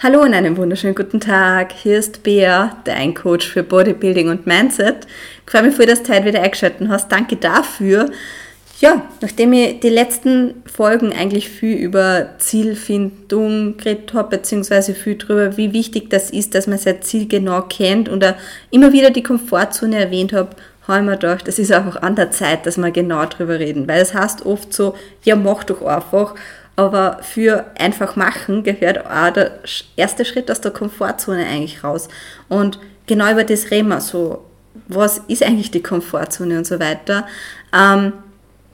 Hallo und einen wunderschönen guten Tag. Hier ist Bea, dein Coach für Bodybuilding und Mindset. Ich freue mich voll, dass du heute wieder eingeschaltet hast. Danke dafür. Ja, nachdem ich die letzten Folgen eigentlich viel über Zielfindung geredet habe, beziehungsweise viel darüber, wie wichtig das ist, dass man sein Ziel genau kennt und immer wieder die Komfortzone erwähnt habe, habe ich mir gedacht, das ist einfach an der Zeit, dass wir genau darüber reden. Weil es heißt oft so, ja, mach doch einfach. Aber für einfach machen gehört auch der erste Schritt aus der Komfortzone eigentlich raus. Und genau über das reden wir so. Was ist eigentlich die Komfortzone und so weiter. Ähm,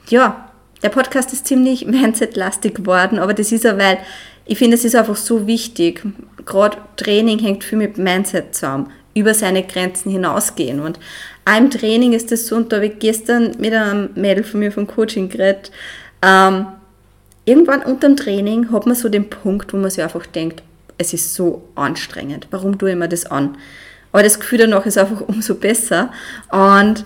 ja, der Podcast ist ziemlich Mindset-lastig geworden, aber das ist ja, weil ich finde, es ist einfach so wichtig. Gerade Training hängt viel mit Mindset zusammen. Über seine Grenzen hinausgehen. Und auch im Training ist das so, und da habe ich gestern mit einem Mädel von mir vom Coaching geredet, ähm, irgendwann unter dem Training hat man so den Punkt, wo man sich einfach denkt, es ist so anstrengend. Warum tue ich mir das an? Aber das Gefühl danach ist einfach umso besser. Und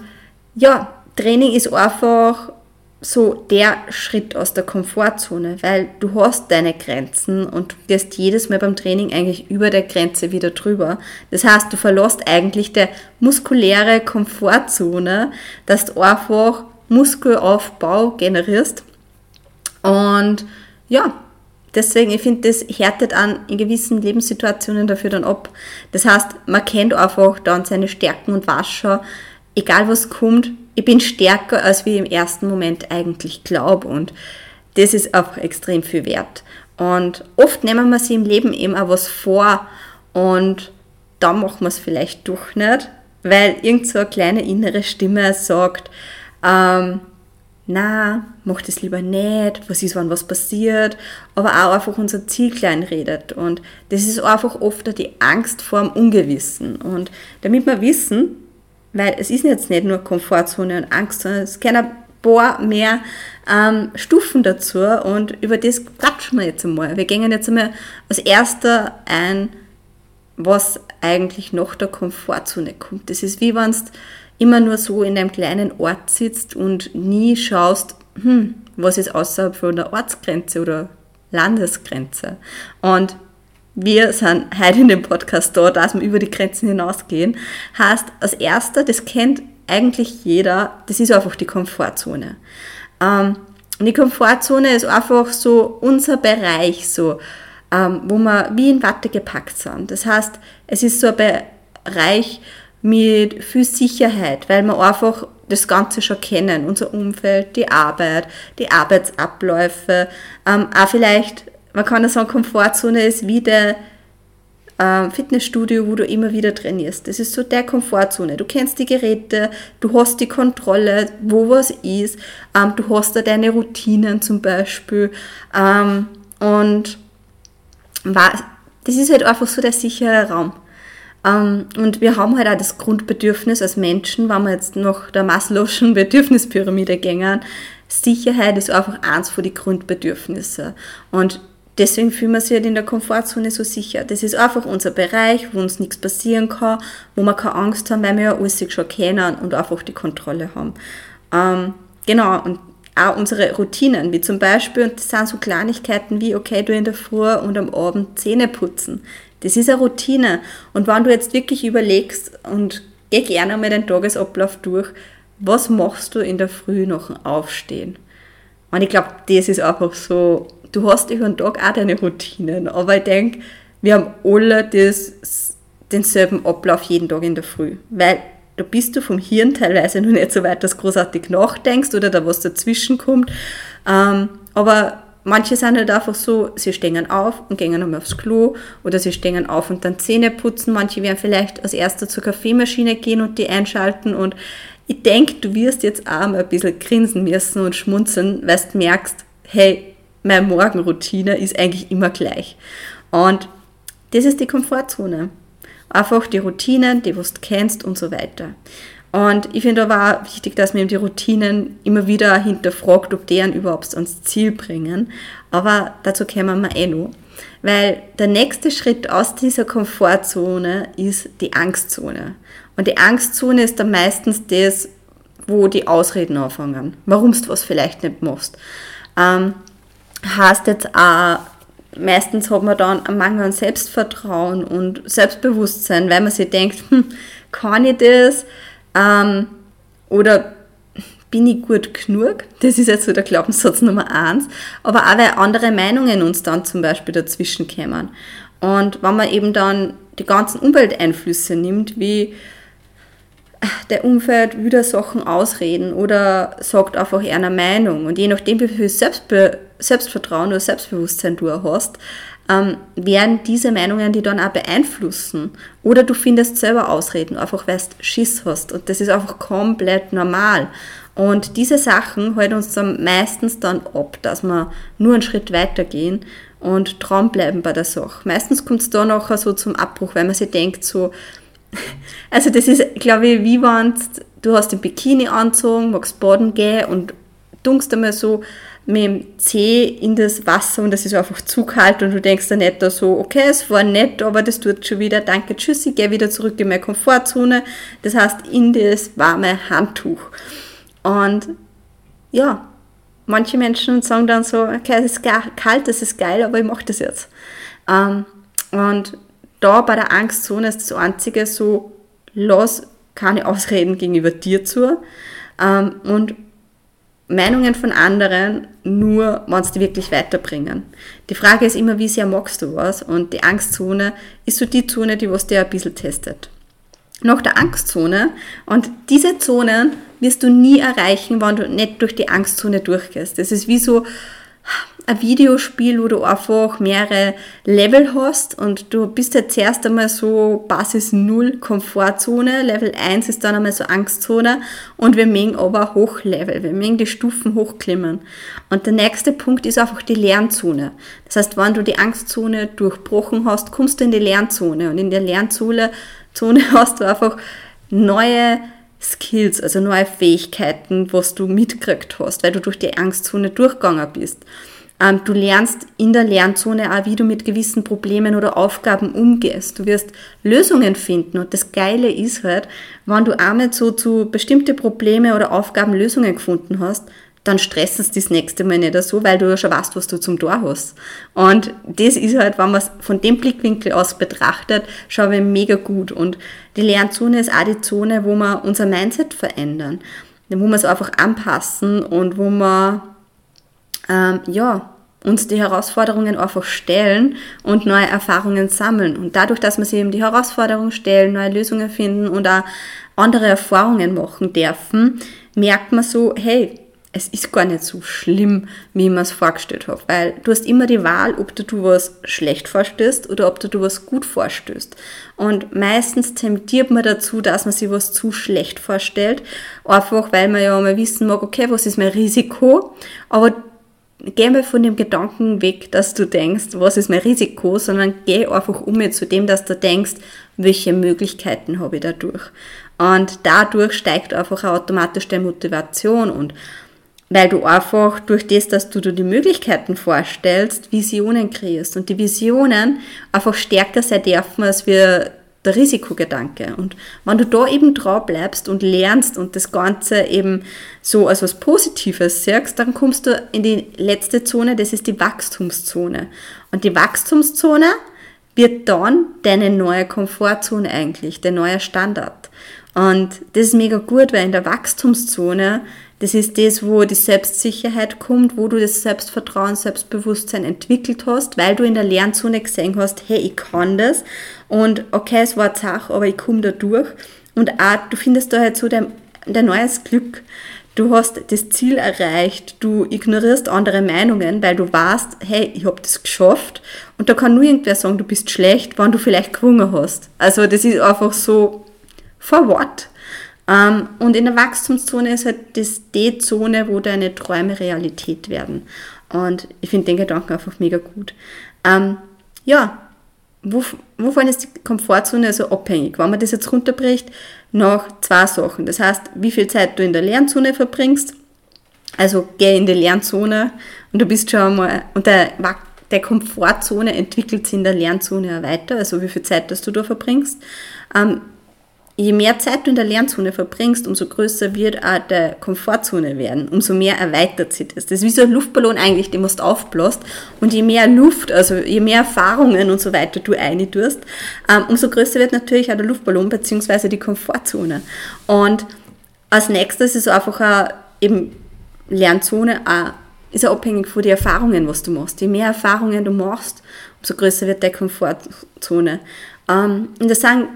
ja, Training ist einfach so der Schritt aus der Komfortzone, weil du hast deine Grenzen und du gehst jedes Mal beim Training eigentlich über der Grenze wieder drüber. Das heißt, du verlässt eigentlich der muskuläre Komfortzone, dass du einfach Muskelaufbau generierst und ja, deswegen, ich finde, das härtet an in gewissen Lebenssituationen dafür dann ab. Das heißt, man kennt einfach dann seine Stärken und Wascher, egal was kommt, ich bin stärker, als wie ich im ersten Moment eigentlich glaube und das ist auch extrem viel wert. Und oft nehmen wir sich im Leben eben auch was vor und dann machen wir es vielleicht doch nicht, weil irgend so eine kleine innere Stimme sagt, ähm, na, mach das lieber nicht, was ist, wenn was passiert, aber auch einfach unser Ziel klein redet. Und das ist einfach oft die Angst vor dem Ungewissen. Und damit wir wissen, weil es ist jetzt nicht nur Komfortzone und Angst, sondern es können ein paar mehr ähm, Stufen dazu und über das quatschen wir jetzt einmal. Wir gehen jetzt einmal als erster ein, was eigentlich nach der Komfortzone kommt. Das ist wie wenn es immer nur so in einem kleinen Ort sitzt und nie schaust, hm, was ist außerhalb von der Ortsgrenze oder Landesgrenze. Und wir sind heute in dem Podcast da, dass wir über die Grenzen hinausgehen. Heißt, als erster, das kennt eigentlich jeder, das ist einfach die Komfortzone. Ähm, die Komfortzone ist einfach so unser Bereich, so, ähm, wo wir wie in Watte gepackt sind. Das heißt, es ist so ein Bereich, mit viel Sicherheit, weil wir einfach das Ganze schon kennen, unser Umfeld, die Arbeit, die Arbeitsabläufe, ähm, auch vielleicht, man kann ja sagen, Komfortzone ist wie der ähm, Fitnessstudio, wo du immer wieder trainierst. Das ist so der Komfortzone. Du kennst die Geräte, du hast die Kontrolle, wo was ist, ähm, du hast da deine Routinen zum Beispiel ähm, und das ist halt einfach so der sichere Raum. Ähm, und wir haben halt auch das Grundbedürfnis als Menschen, wenn wir jetzt nach der Maslow'schen Bedürfnispyramide gehen, Sicherheit ist einfach eins von den Grundbedürfnissen. Und deswegen fühlen wir sich halt in der Komfortzone so sicher. Das ist einfach unser Bereich, wo uns nichts passieren kann, wo wir keine Angst haben, weil wir ja alles schon kennen und einfach die Kontrolle haben. Ähm, genau, und auch unsere Routinen, wie zum Beispiel, und das sind so Kleinigkeiten wie, okay, du in der Früh und am Abend Zähne putzen. Das ist eine Routine. Und wenn du jetzt wirklich überlegst und geh gerne mal den Tagesablauf durch, was machst du in der Früh nach dem Aufstehen? Und ich glaube, das ist einfach so, du hast über den Tag auch deine Routinen, aber ich denke, wir haben alle das, denselben Ablauf jeden Tag in der Früh, weil da bist du vom Hirn teilweise noch nicht so weit, dass du großartig nachdenkst oder da was dazwischen kommt. Ähm, aber manche sind halt einfach so, sie stehen auf und gehen einmal aufs Klo oder sie stehen auf und dann Zähne putzen. Manche werden vielleicht als erster zur Kaffeemaschine gehen und die einschalten und ich denke, du wirst jetzt auch mal ein bisschen grinsen müssen und schmunzeln, weil du merkst, hey, meine Morgenroutine ist eigentlich immer gleich. Und das ist die Komfortzone. Einfach die Routinen, die du kennst und so weiter. Und ich finde aber auch wichtig, dass man die Routinen immer wieder hinterfragt, ob deren überhaupt ans Ziel bringen. Aber dazu kommen wir eh noch. Weil der nächste Schritt aus dieser Komfortzone ist die Angstzone. Und die Angstzone ist dann meistens das, wo die Ausreden anfangen, warum du was vielleicht nicht machst. Ähm, heißt jetzt auch, meistens hat man dann einen Mangel an Selbstvertrauen und Selbstbewusstsein, weil man sich denkt, hm, kann ich das? Ähm, oder bin ich gut genug? Das ist jetzt so der Glaubenssatz Nummer eins. Aber auch, weil andere Meinungen uns dann zum Beispiel dazwischen kommen. Und wenn man eben dann die ganzen Umwelteinflüsse nimmt, wie der Umfeld wieder Sachen ausreden oder sagt einfach eine Meinung. Und je nachdem, wie viel Selbstbe Selbstvertrauen oder Selbstbewusstsein du hast, ähm, werden diese Meinungen die dann auch beeinflussen. Oder du findest selber Ausreden, einfach weil du Schiss hast. Und das ist einfach komplett normal. Und diese Sachen halten uns dann meistens dann ab, dass wir nur einen Schritt weitergehen und dranbleiben bei der Sache. Meistens kommt es da nachher so zum Abbruch, weil man sich denkt so, also das ist, glaube ich, wie wenn du hast den Bikini anzogen, magst baden gehen und dunkst einmal so mit dem Zeh in das Wasser und das ist einfach zu kalt und du denkst dann nicht so, okay, es war nett, aber das tut schon wieder, danke, tschüss, ich gehe wieder zurück in meine Komfortzone. Das heißt, in das warme Handtuch. Und ja, manche Menschen sagen dann so, okay, es ist kalt, es ist geil, aber ich mache das jetzt. Ähm, und da bei der Angstzone ist das Einzige so, lass keine Ausreden gegenüber dir zu ähm, und Meinungen von anderen nur, wenn sie wirklich weiterbringen. Die Frage ist immer, wie sehr magst du was? Und die Angstzone ist so die Zone, die was dir ein bisschen testet. Nach der Angstzone, und diese Zonen wirst du nie erreichen, wenn du nicht durch die Angstzone durchgehst. Das ist wie so ein Videospiel, wo du einfach mehrere Level hast und du bist jetzt erst einmal so Basis 0 Komfortzone, Level 1 ist dann einmal so Angstzone und wir mögen aber Hochlevel, wir mögen die Stufen hochklimmen. Und der nächste Punkt ist einfach die Lernzone. Das heißt, wenn du die Angstzone durchbrochen hast, kommst du in die Lernzone und in der Lernzone Zone hast du einfach neue Skills, also neue Fähigkeiten, was du mitgekriegt hast, weil du durch die Angstzone durchgegangen bist. Ähm, du lernst in der Lernzone auch, wie du mit gewissen Problemen oder Aufgaben umgehst. Du wirst Lösungen finden und das Geile ist halt, wenn du einmal so zu bestimmte Probleme oder Aufgaben Lösungen gefunden hast, dann stressen es das nächste Mal nicht so, weil du ja schon weißt, was du zum Tor hast. Und das ist halt, wenn man es von dem Blickwinkel aus betrachtet, schon mega gut. Und die Lernzone ist auch die Zone, wo wir unser Mindset verändern, wo wir es einfach anpassen und wo wir ähm, ja, uns die Herausforderungen einfach stellen und neue Erfahrungen sammeln. Und dadurch, dass wir sie eben die Herausforderungen stellen, neue Lösungen finden und auch andere Erfahrungen machen dürfen, merkt man so, hey, es ist gar nicht so schlimm, wie ich mir es vorgestellt habe, weil du hast immer die Wahl, ob du, was schlecht vorstößt oder ob du, du was gut vorstößt. Und meistens tendiert man dazu, dass man sich was zu schlecht vorstellt, einfach weil man ja mal wissen mag, okay, was ist mein Risiko, aber geh mal von dem Gedanken weg, dass du denkst, was ist mein Risiko, sondern geh einfach um zu dem, dass du denkst, welche Möglichkeiten habe ich dadurch. Und dadurch steigt einfach automatisch deine Motivation und weil du einfach durch das, dass du dir die Möglichkeiten vorstellst, Visionen kreierst und die Visionen einfach stärker sein dürfen, als wir der Risikogedanke. Und wenn du da eben drauf bleibst und lernst und das Ganze eben so als was Positives siehst, dann kommst du in die letzte Zone, das ist die Wachstumszone. Und die Wachstumszone wird dann deine neue Komfortzone eigentlich, der neue Standard. Und das ist mega gut, weil in der Wachstumszone das ist das, wo die Selbstsicherheit kommt, wo du das Selbstvertrauen, Selbstbewusstsein entwickelt hast, weil du in der Lernzone gesehen hast, hey, ich kann das und okay, es war zach, aber ich komme da durch. Und auch, du findest da halt so dein, dein neues Glück. Du hast das Ziel erreicht, du ignorierst andere Meinungen, weil du weißt, hey, ich habe das geschafft. Und da kann nur irgendwer sagen, du bist schlecht, wenn du vielleicht gewonnen hast. Also das ist einfach so, for what? Ähm, und in der Wachstumszone ist halt das die Zone, wo deine Träume Realität werden. Und ich finde den Gedanken einfach mega gut. Ähm, ja, wovon ist die Komfortzone also abhängig? Wenn man das jetzt runterbricht, nach zwei Sachen. Das heißt, wie viel Zeit du in der Lernzone verbringst. Also geh in die Lernzone und du bist schon einmal, und der, der Komfortzone entwickelt sich in der Lernzone auch weiter, also wie viel Zeit dass du da verbringst. Ähm, je mehr Zeit du in der Lernzone verbringst, umso größer wird auch der Komfortzone werden, umso mehr erweitert sich das. Das ist wie so ein Luftballon eigentlich, den du aufbläst. Und je mehr Luft, also je mehr Erfahrungen und so weiter du eintust, ähm, umso größer wird natürlich auch der Luftballon bzw. die Komfortzone. Und als nächstes ist einfach auch eben Lernzone auch, ist auch abhängig von den Erfahrungen, was du machst. Je mehr Erfahrungen du machst, umso größer wird deine Komfortzone. Ähm, und das sagen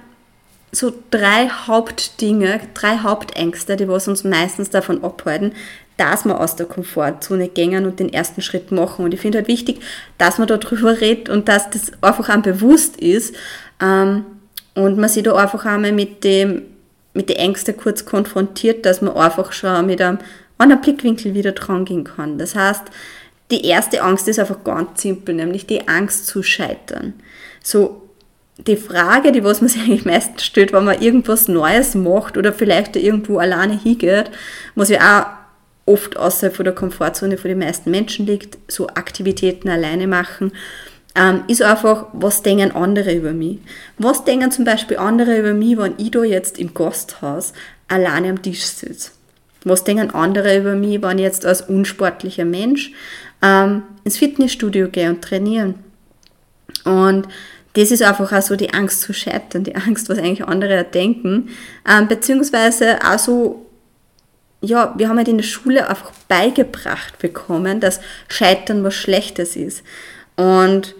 so drei Hauptdinge, drei Hauptängste, die was uns meistens davon abhalten, dass wir aus der Komfortzone gängen und den ersten Schritt machen. Und ich finde halt wichtig, dass man darüber redet und dass das einfach einem bewusst ist ähm, und man sich da einfach einmal mit dem mit den Ängsten kurz konfrontiert, dass man einfach schon mit einem anderen Blickwinkel wieder dran gehen kann. Das heißt, die erste Angst ist einfach ganz simpel, nämlich die Angst zu scheitern. So, die Frage, die was man sich eigentlich meistens stellt, wenn man irgendwas Neues macht oder vielleicht irgendwo alleine hingeht, was ja auch oft außerhalb von der Komfortzone von den meisten Menschen liegt, so Aktivitäten alleine machen, ähm, ist einfach, was denken andere über mich? Was denken zum Beispiel andere über mich, wenn ich da jetzt im Gasthaus alleine am Tisch sitze? Was denken andere über mich, wenn ich jetzt als unsportlicher Mensch ähm, ins Fitnessstudio gehe und trainieren? Und das ist einfach auch so die Angst zu scheitern, die Angst, was eigentlich andere denken, ähm, beziehungsweise auch so, ja, wir haben halt in der Schule einfach beigebracht bekommen, dass Scheitern was Schlechtes ist. Und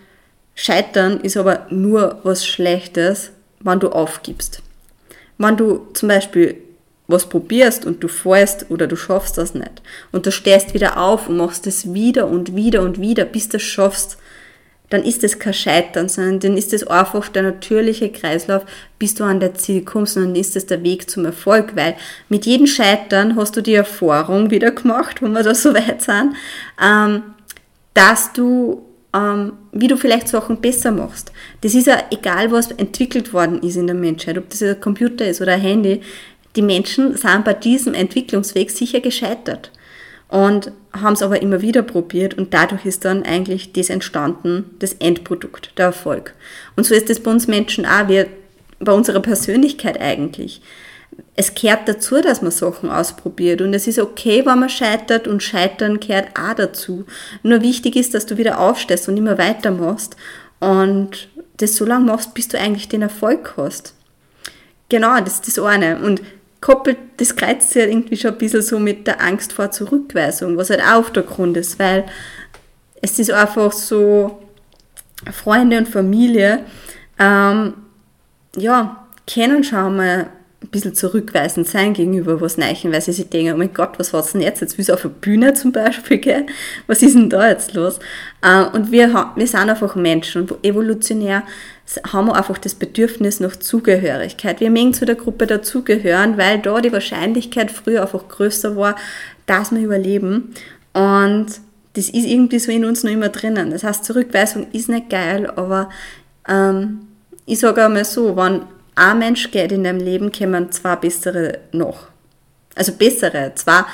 Scheitern ist aber nur was Schlechtes, wenn du aufgibst. Wenn du zum Beispiel was probierst und du fährst oder du schaffst das nicht und du stehst wieder auf und machst es wieder und wieder und wieder, bis du es schaffst, dann ist das kein Scheitern, sondern dann ist das einfach der natürliche Kreislauf, bis du an dein Ziel kommst und dann ist das der Weg zum Erfolg, weil mit jedem Scheitern hast du die Erfahrung wieder gemacht, wo wir da so weit sind, ähm, dass du ähm, wie du vielleicht Sachen besser machst. Das ist ja egal, was entwickelt worden ist in der Menschheit, ob das ein Computer ist oder ein Handy. Die Menschen sind bei diesem Entwicklungsweg sicher gescheitert und haben es aber immer wieder probiert und dadurch ist dann eigentlich das entstanden, das Endprodukt, der Erfolg. Und so ist es bei uns Menschen auch, wir, bei unserer Persönlichkeit eigentlich es gehört dazu, dass man Sachen ausprobiert und es ist okay, wenn man scheitert und Scheitern gehört auch dazu. Nur wichtig ist, dass du wieder aufstehst und immer weitermachst und das so lange machst, bis du eigentlich den Erfolg hast. Genau, das ist das eine. Und koppelt, das kreuzt ja irgendwie schon ein bisschen so mit der Angst vor Zurückweisung, was halt auch der Grund ist, weil es ist einfach so, Freunde und Familie, ähm, ja, kennen schon mal ein bisschen zurückweisend sein gegenüber was Neichen, weil sie sich denken, oh mein Gott, was war's denn jetzt? Jetzt will sie auf eine Bühne zum Beispiel gehen. Was ist denn da jetzt los? Äh, und wir, wir sind einfach Menschen und evolutionär haben wir einfach das Bedürfnis nach Zugehörigkeit. Wir mögen zu der Gruppe dazugehören, weil da die Wahrscheinlichkeit früher einfach größer war, dass wir überleben. Und das ist irgendwie so in uns noch immer drinnen. Das heißt, Zurückweisung ist nicht geil, aber ähm, ich sage einmal so, wenn ein Mensch geht in deinem Leben, kommen zwei bessere noch. Also bessere, zwar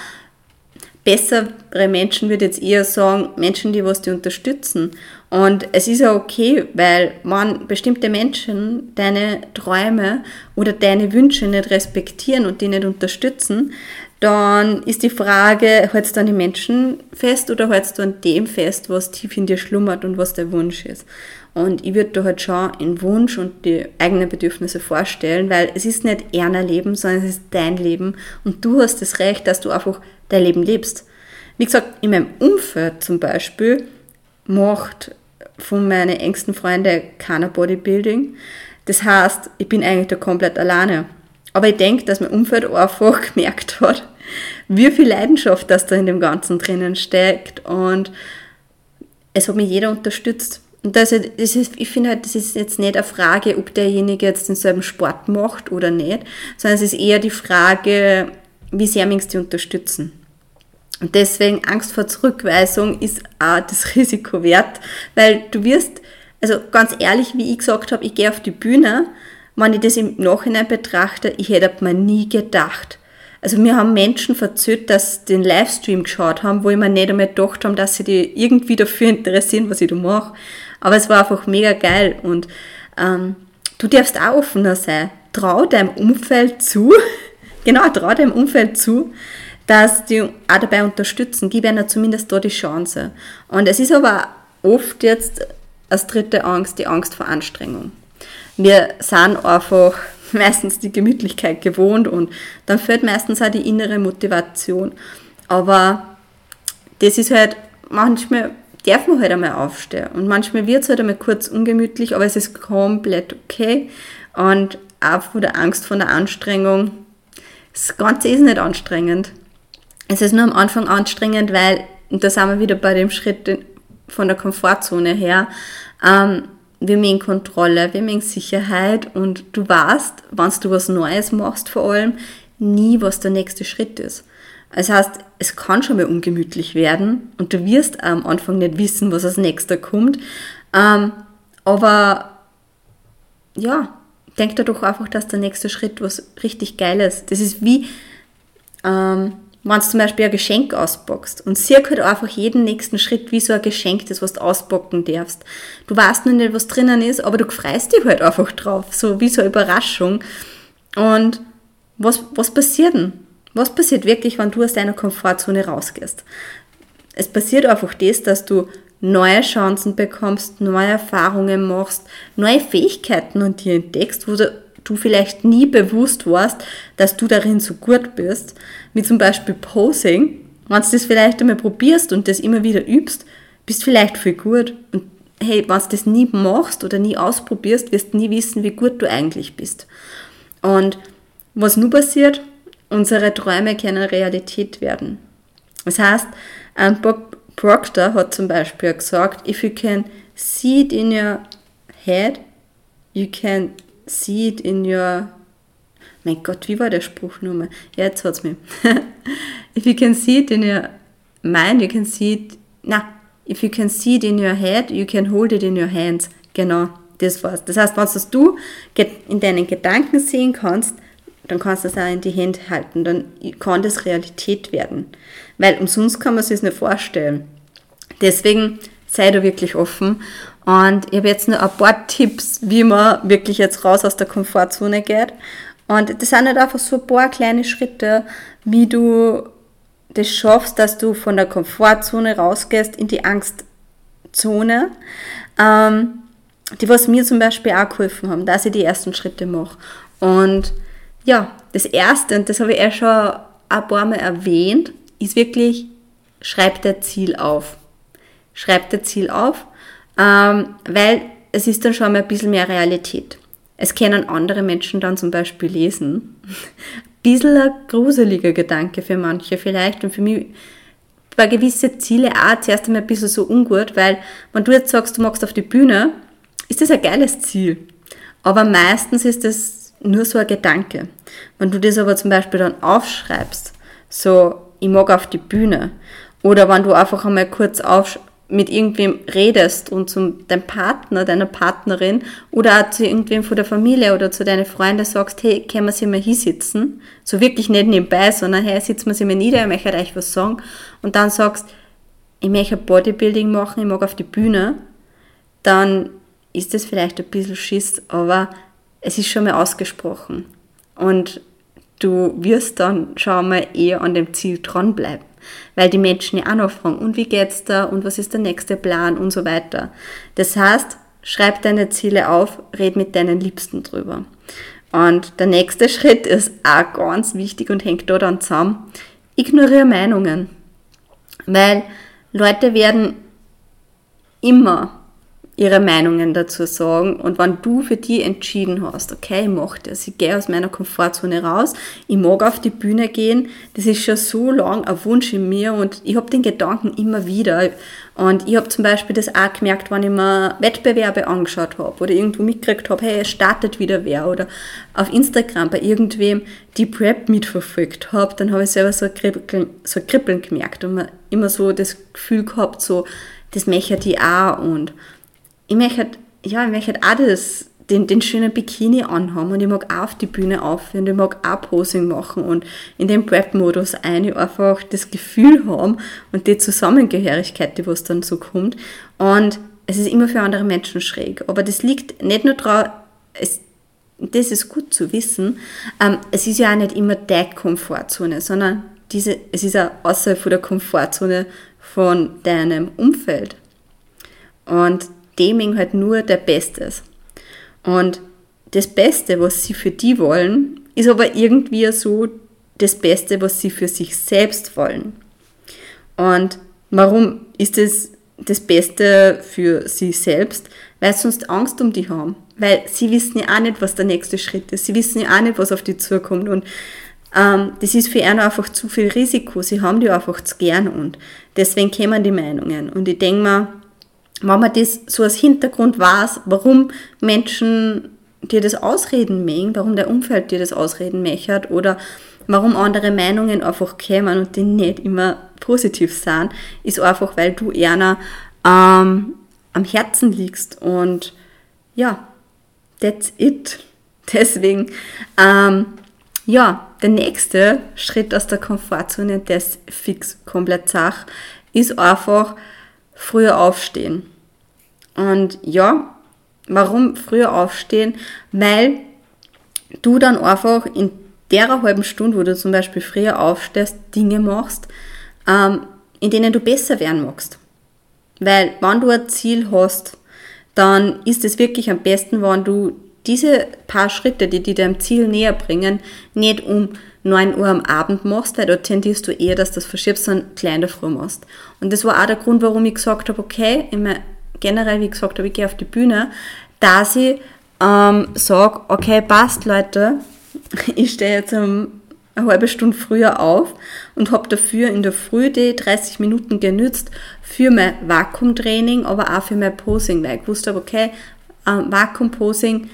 bessere Menschen würde jetzt eher sagen, Menschen, die was die unterstützen. Und es ist ja okay, weil wenn bestimmte Menschen deine Träume oder deine Wünsche nicht respektieren und die nicht unterstützen, dann ist die Frage, hältst du an die Menschen fest oder hältst du an dem fest, was tief in dir schlummert und was der Wunsch ist? Und ich würde da halt schon einen Wunsch und die eigenen Bedürfnisse vorstellen, weil es ist nicht eher ein Leben, sondern es ist dein Leben und du hast das Recht, dass du einfach dein Leben lebst. Wie gesagt, in meinem Umfeld zum Beispiel macht von meinen engsten Freunden keiner Bodybuilding. Das heißt, ich bin eigentlich da komplett alleine. Aber ich denke, dass mein Umfeld einfach gemerkt hat, wie viel Leidenschaft das da in dem Ganzen drinnen steckt und es hat mich jeder unterstützt. Und das ist, ich finde halt, das ist jetzt nicht eine Frage, ob derjenige jetzt denselben Sport macht oder nicht, sondern es ist eher die Frage, wie sehr möchtest du unterstützen. Und deswegen Angst vor Zurückweisung ist auch das Risiko wert, weil du wirst, also ganz ehrlich, wie ich gesagt habe, ich gehe auf die Bühne, wenn ich das im Nachhinein betrachte, ich hätte mir nie gedacht. Also mir haben Menschen verzögert, dass sie den Livestream geschaut haben, wo ich mir nicht einmal gedacht habe, dass sie die irgendwie dafür interessieren, was ich da mache. Aber es war einfach mega geil und ähm, du darfst auch offener sein. trau deinem Umfeld zu, genau, trau deinem Umfeld zu, dass die auch dabei unterstützen. Gib ihnen zumindest da die Chance. Und es ist aber oft jetzt als dritte Angst die Angst vor Anstrengung. Wir sind einfach meistens die Gemütlichkeit gewohnt und dann fehlt meistens auch die innere Motivation. Aber das ist halt, manchmal darf man halt einmal aufstehen und manchmal wird es halt einmal kurz ungemütlich, aber es ist komplett okay und auch von der Angst, von der Anstrengung, das Ganze ist nicht anstrengend. Es ist nur am Anfang anstrengend, weil, und da sind wir wieder bei dem Schritt von der Komfortzone her, ähm, wir mögen Kontrolle, wir mögen Sicherheit und du weißt, wenn du was Neues machst vor allem, nie, was der nächste Schritt ist. Das heißt, es kann schon mal ungemütlich werden und du wirst am Anfang nicht wissen, was als nächster kommt. Ähm, aber ja, denk da doch einfach, dass der nächste Schritt was richtig Geiles. Das ist wie, ähm, wenn du zum Beispiel ein Geschenk auspackst und sieh halt einfach jeden nächsten Schritt wie so ein Geschenk, das was du auspacken darfst. Du weißt noch nicht, was drinnen ist, aber du freust dich halt einfach drauf, so wie so eine Überraschung. Und was, was passiert denn? Was passiert wirklich, wenn du aus deiner Komfortzone rausgehst? Es passiert einfach das, dass du neue Chancen bekommst, neue Erfahrungen machst, neue Fähigkeiten und dir entdeckst, wo du du vielleicht nie bewusst warst, dass du darin so gut bist, wie zum Beispiel Posing. Wenn du das vielleicht einmal probierst und das immer wieder übst, bist vielleicht viel gut. Und hey, wenn du das nie machst oder nie ausprobierst, wirst du nie wissen, wie gut du eigentlich bist. Und was nun passiert, unsere Träume können Realität werden. Das heißt, Bob Proctor hat zum Beispiel gesagt, if you can see it in your head, you can see it in your mein Gott, wie war der Spruch nochmal? Ja, jetzt hat's mir. if you can see it in your mind, you can see it. Na, if you can see it in your head, you can hold it in your hands. Genau, das war's. Das heißt, das du in deinen Gedanken sehen kannst, dann kannst du das auch in die Hände halten. Dann kann das Realität werden. Weil umsonst kann man sich nicht vorstellen. Deswegen sei da wirklich offen und ich habe jetzt noch ein paar Tipps, wie man wirklich jetzt raus aus der Komfortzone geht. Und das sind halt einfach so ein paar kleine Schritte, wie du das schaffst, dass du von der Komfortzone rausgehst in die Angstzone. Ähm, die, was mir zum Beispiel auch geholfen haben, dass ich die ersten Schritte mache. Und ja, das erste, und das habe ich ja schon ein paar Mal erwähnt, ist wirklich, schreib dein Ziel auf. Schreib dein Ziel auf ähm, weil es ist dann schon mal ein bisschen mehr Realität. Es können andere Menschen dann zum Beispiel lesen. ein bisschen ein gruseliger Gedanke für manche vielleicht und für mich bei gewissen Ziele auch zuerst einmal ein bisschen so ungut, weil wenn du jetzt sagst, du magst auf die Bühne, ist das ein geiles Ziel. Aber meistens ist das nur so ein Gedanke. Wenn du das aber zum Beispiel dann aufschreibst, so, ich mag auf die Bühne, oder wenn du einfach einmal kurz auf, mit irgendwem redest und zu deinem Partner, deiner Partnerin oder auch zu irgendwem von der Familie oder zu deinen Freunden sagst, hey, können wir sie mal hinsitzen? So wirklich nicht nebenbei, sondern hey, sitzen wir sie mal nieder, ich möchte euch was sagen. Und dann sagst, ich möchte Bodybuilding machen, ich mag auf die Bühne, dann ist das vielleicht ein bisschen Schiss, aber es ist schon mal ausgesprochen. Und du wirst dann schon mal eher an dem Ziel dranbleiben weil die Menschen ja auch noch fragen, und wie geht's da und was ist der nächste Plan und so weiter. Das heißt, schreib deine Ziele auf, red mit deinen Liebsten drüber. Und der nächste Schritt ist auch ganz wichtig und hängt da dann zusammen. Ignoriere Meinungen. Weil Leute werden immer ihre Meinungen dazu sagen. Und wenn du für die entschieden hast, okay, ich mache das, ich gehe aus meiner Komfortzone raus, ich mag auf die Bühne gehen, das ist schon so lang ein Wunsch in mir und ich habe den Gedanken immer wieder. Und ich habe zum Beispiel das auch gemerkt, wenn ich mir Wettbewerbe angeschaut habe oder irgendwo mitgekriegt habe, hey, es startet wieder wer oder auf Instagram bei irgendwem die Prep mitverfolgt habe, dann habe ich selber so ein Kribbeln, so ein Kribbeln gemerkt und immer so das Gefühl gehabt, so, das möchte ich auch und ich möchte, ja, ich möchte auch das, den, den schönen Bikini anhaben und ich mag auch auf die Bühne aufhören, ich mag auch Posing machen und in den Prep-Modus ein, einfach das Gefühl haben und die Zusammengehörigkeit, die was dann so kommt. Und es ist immer für andere Menschen schräg. Aber das liegt nicht nur daran, es, das ist gut zu wissen, ähm, es ist ja auch nicht immer deine Komfortzone, sondern diese, es ist auch außerhalb von der Komfortzone von deinem Umfeld. Und dem halt nur der Bestes. Und das Beste, was sie für die wollen, ist aber irgendwie so das Beste, was sie für sich selbst wollen. Und warum ist es das Beste für sie selbst? Weil sie sonst Angst um die haben. Weil sie wissen ja auch nicht, was der nächste Schritt ist. Sie wissen ja auch nicht, was auf die zukommt. Und ähm, das ist für einen einfach zu viel Risiko. Sie haben die einfach zu gern und deswegen kämen die Meinungen. Und ich denke mir, wenn man das so als Hintergrund weiß, warum Menschen dir das ausreden mögen, warum der Umfeld dir das ausreden möchte oder warum andere Meinungen einfach kämen und die nicht immer positiv sind, ist einfach, weil du eher ähm, am Herzen liegst und ja, that's it. Deswegen, ähm, ja, der nächste Schritt aus der Komfortzone, das fix komplett Sach, ist einfach früher aufstehen. Und ja, warum früher aufstehen? Weil du dann einfach in der halben Stunde, wo du zum Beispiel früher aufstehst, Dinge machst, ähm, in denen du besser werden magst. Weil wenn du ein Ziel hast, dann ist es wirklich am besten, wenn du diese paar Schritte, die dir deinem Ziel näher bringen, nicht um 9 Uhr am Abend machst, weil dort tendierst du eher, dass du das verschiebst, sondern klein früh machst. Und das war auch der Grund, warum ich gesagt habe, okay, immer generell, wie gesagt habe, ich gehe auf die Bühne, dass ich ähm, sage, okay, passt Leute, ich stehe jetzt um eine halbe Stunde früher auf und habe dafür in der Früh die 30 Minuten genützt für mein Vakuumtraining, aber auch für mein Posing, weil ich wusste, okay, ähm, Vakuumposing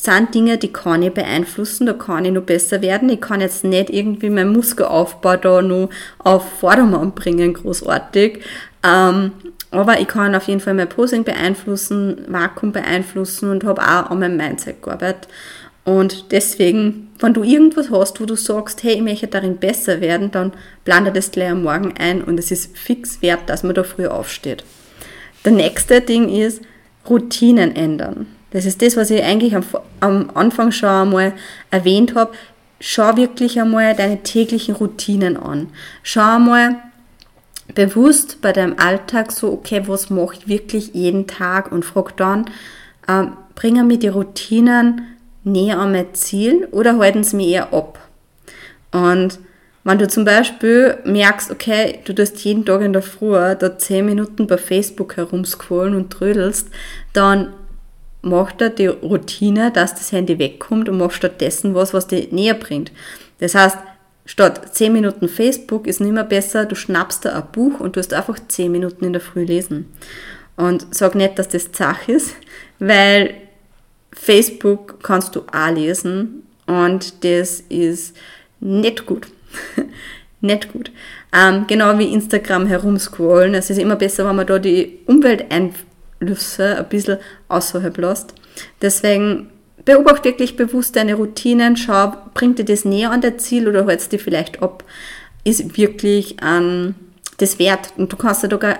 sind Dinge, die kann ich beeinflussen, da kann ich noch besser werden. Ich kann jetzt nicht irgendwie meinen Muskelaufbau da noch auf Vordermann bringen, großartig. Ähm, aber ich kann auf jeden Fall mein Posing beeinflussen, Vakuum beeinflussen und habe auch an meinem Mindset gearbeitet. Und deswegen, wenn du irgendwas hast, wo du sagst, hey, ich möchte darin besser werden, dann plane das gleich am Morgen ein und es ist fix wert, dass man da früh aufsteht. Der nächste Ding ist Routinen ändern. Das ist das, was ich eigentlich am, am Anfang schon einmal erwähnt habe. Schau wirklich einmal deine täglichen Routinen an. Schau einmal bewusst bei deinem Alltag so, okay, was mache ich wirklich jeden Tag und frag dann, äh, bringen mir die Routinen näher an mein Ziel oder halten sie mir eher ab? Und wenn du zum Beispiel merkst, okay, du tust jeden Tag in der Früh da 10 Minuten bei Facebook herumscrollen und trödelst, dann mach da die Routine, dass das Handy wegkommt und mach stattdessen was, was dir näher bringt. Das heißt, statt 10 Minuten Facebook ist nicht mehr besser, du schnappst da ein Buch und du hast einfach 10 Minuten in der Früh lesen. Und sag nicht, dass das Zach ist, weil Facebook kannst du auch lesen und das ist nicht gut. nicht gut. Ähm, genau wie Instagram herumscrollen. Es ist immer besser, wenn man da die Umwelt einfließt Lüsse ein bisschen außerhalb lässt. Deswegen beobachte wirklich bewusst deine Routinen, schau, bringt dir das näher an dein Ziel oder hältst dir vielleicht ab, ist wirklich ähm, das wert. Und du kannst ja da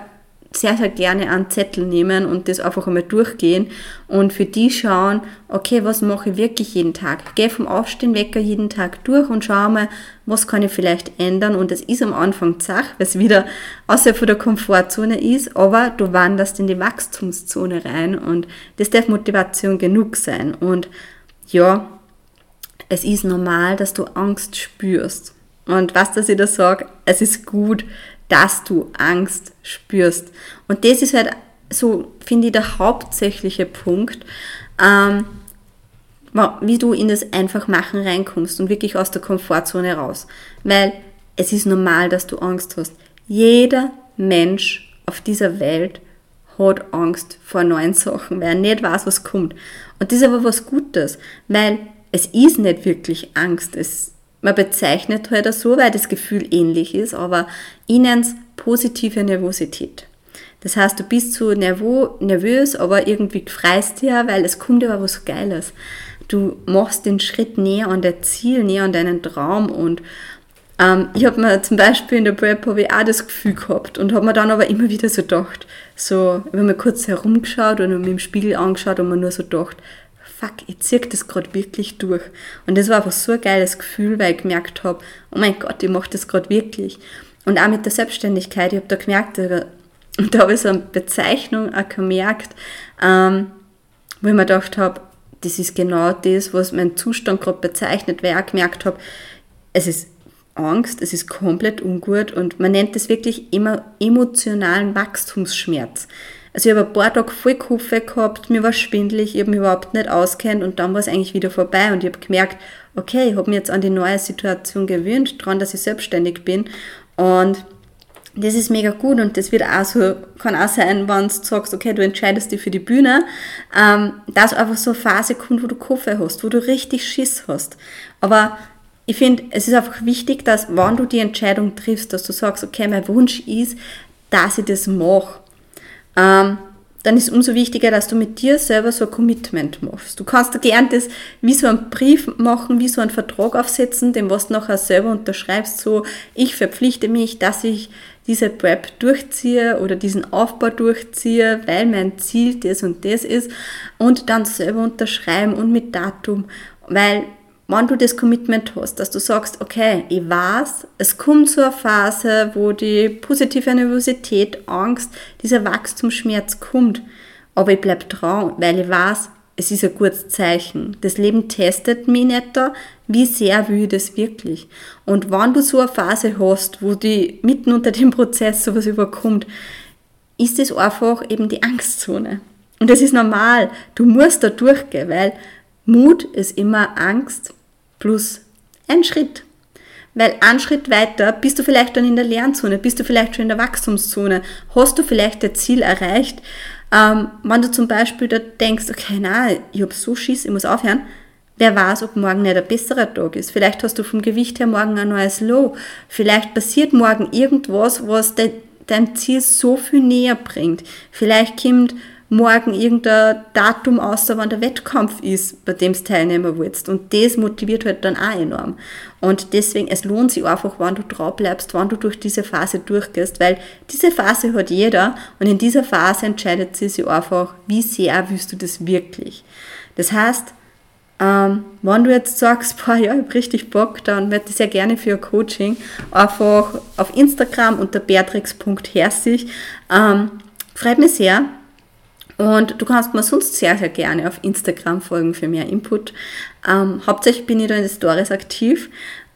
sehr, sehr gerne einen Zettel nehmen und das einfach einmal durchgehen und für die schauen, okay, was mache ich wirklich jeden Tag? Geh vom Aufstehen Wecker jeden Tag durch und schau mal, was kann ich vielleicht ändern und es ist am Anfang zach, weil es wieder außerhalb von der Komfortzone ist, aber du wanderst in die Wachstumszone rein und das darf Motivation genug sein und ja, es ist normal, dass du Angst spürst. Und was, dass ich da sage, es ist gut, dass du Angst spürst. Und das ist halt so, finde ich, der hauptsächliche Punkt, ähm, wie du in das Einfachmachen reinkommst und wirklich aus der Komfortzone raus. Weil es ist normal, dass du Angst hast. Jeder Mensch auf dieser Welt hat Angst vor neuen Sachen, weil er nicht weiß, was kommt. Und das ist aber was Gutes, weil es ist nicht wirklich Angst. Es man bezeichnet halt so, weil das Gefühl ähnlich ist, aber ich nenne es positive Nervosität. Das heißt, du bist so nervös, aber irgendwie freust dir, weil es kommt aber was Geiles. Du machst den Schritt näher an dein Ziel, näher an deinen Traum und ähm, ich habe mir zum Beispiel in der Prep auch das Gefühl gehabt und habe mir dann aber immer wieder so gedacht, so, ich habe mir kurz herumgeschaut und mir im Spiegel angeschaut und mir nur so gedacht, fuck, ich ziehe das gerade wirklich durch. Und das war einfach so ein geiles Gefühl, weil ich gemerkt habe, oh mein Gott, ich mache das gerade wirklich. Und auch mit der Selbstständigkeit, ich habe da gemerkt, und da habe ich so eine Bezeichnung auch gemerkt, ähm, wo ich mir gedacht habe, das ist genau das, was mein Zustand gerade bezeichnet, weil ich auch gemerkt habe, es ist Angst, es ist komplett ungut und man nennt es wirklich immer emotionalen Wachstumsschmerz. Also ich habe ein paar Tage voll Kuffe gehabt, mir war schwindelig, ich habe mich überhaupt nicht auskennt und dann war es eigentlich wieder vorbei und ich habe gemerkt, okay, ich habe mich jetzt an die neue Situation gewöhnt, daran, dass ich selbstständig bin und das ist mega gut und das wird auch so, kann auch sein, wenn du sagst, okay, du entscheidest dich für die Bühne, ähm, dass einfach so eine Phase kommt, wo du Koffer hast, wo du richtig Schiss hast. Aber ich finde, es ist einfach wichtig, dass, wenn du die Entscheidung triffst, dass du sagst, okay, mein Wunsch ist, dass ich das mache. Ähm, dann ist umso wichtiger, dass du mit dir selber so ein Commitment machst. Du kannst gern das wie so einen Brief machen, wie so einen Vertrag aufsetzen, den was du nachher selber unterschreibst, so ich verpflichte mich, dass ich diese Prep durchziehe oder diesen Aufbau durchziehe, weil mein Ziel das und das ist und dann selber unterschreiben und mit Datum, weil wenn du das Commitment hast, dass du sagst, okay, ich weiß, es kommt zu einer Phase, wo die positive Nervosität, Angst, dieser Wachstumsschmerz kommt, aber ich bleib dran, weil ich weiß, es ist ein gutes Zeichen. Das Leben testet mich nicht da, wie sehr will ich das wirklich. Und wenn du so eine Phase hast, wo die mitten unter dem Prozess sowas überkommt, ist es einfach eben die Angstzone. Und das ist normal. Du musst da durchgehen, weil Mut ist immer Angst plus ein Schritt. Weil ein Schritt weiter bist du vielleicht dann in der Lernzone, bist du vielleicht schon in der Wachstumszone, hast du vielleicht das Ziel erreicht. Ähm, wenn du zum Beispiel da denkst, okay, nein, ich habe so Schiss, ich muss aufhören, wer weiß, ob morgen nicht ein besserer Tag ist. Vielleicht hast du vom Gewicht her morgen ein neues Low. Vielleicht passiert morgen irgendwas, was de, dein Ziel so viel näher bringt. Vielleicht kommt morgen irgendein Datum aus, wann der Wettkampf ist, bei dem du teilnehmen willst. Und das motiviert halt dann auch enorm. Und deswegen, es lohnt sich einfach, wenn du drauf bleibst, wenn du durch diese Phase durchgehst, weil diese Phase hat jeder und in dieser Phase entscheidet sie sich einfach, wie sehr willst du das wirklich. Das heißt, ähm, wenn du jetzt sagst, boah, ja, ich habe richtig Bock, dann möchte ich sehr gerne für ein Coaching einfach auf Instagram unter beatrix.herzig. Ähm, freut mich sehr, und du kannst mir sonst sehr, sehr gerne auf Instagram folgen für mehr Input. Ähm, hauptsächlich bin ich da in den Stories aktiv.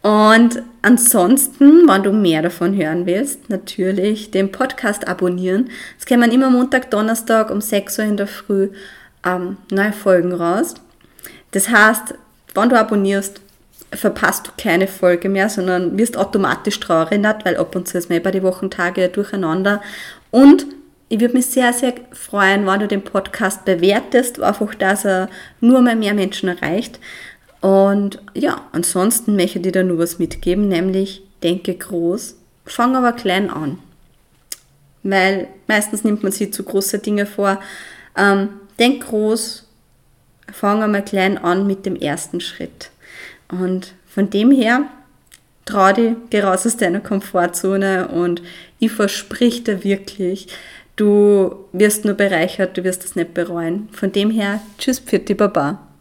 Und ansonsten, wenn du mehr davon hören willst, natürlich den Podcast abonnieren. Es kommen immer Montag, Donnerstag um 6 Uhr in der Früh ähm, neue Folgen raus. Das heißt, wenn du abonnierst, verpasst du keine Folge mehr, sondern wirst automatisch erinnert, weil ab und zu ist mir bei die Wochentage durcheinander. Und ich würde mich sehr, sehr freuen, wenn du den Podcast bewertest, einfach, dass er nur mal mehr Menschen erreicht. Und ja, ansonsten möchte ich dir da nur was mitgeben, nämlich denke groß, fang aber klein an. Weil meistens nimmt man sich zu große Dinge vor. Ähm, denk groß, fang einmal klein an mit dem ersten Schritt. Und von dem her, trau dich, geh raus aus deiner Komfortzone und ich versprich dir wirklich, Du wirst nur bereichert, du wirst es nicht bereuen. Von dem her, tschüss, Pfitti Baba.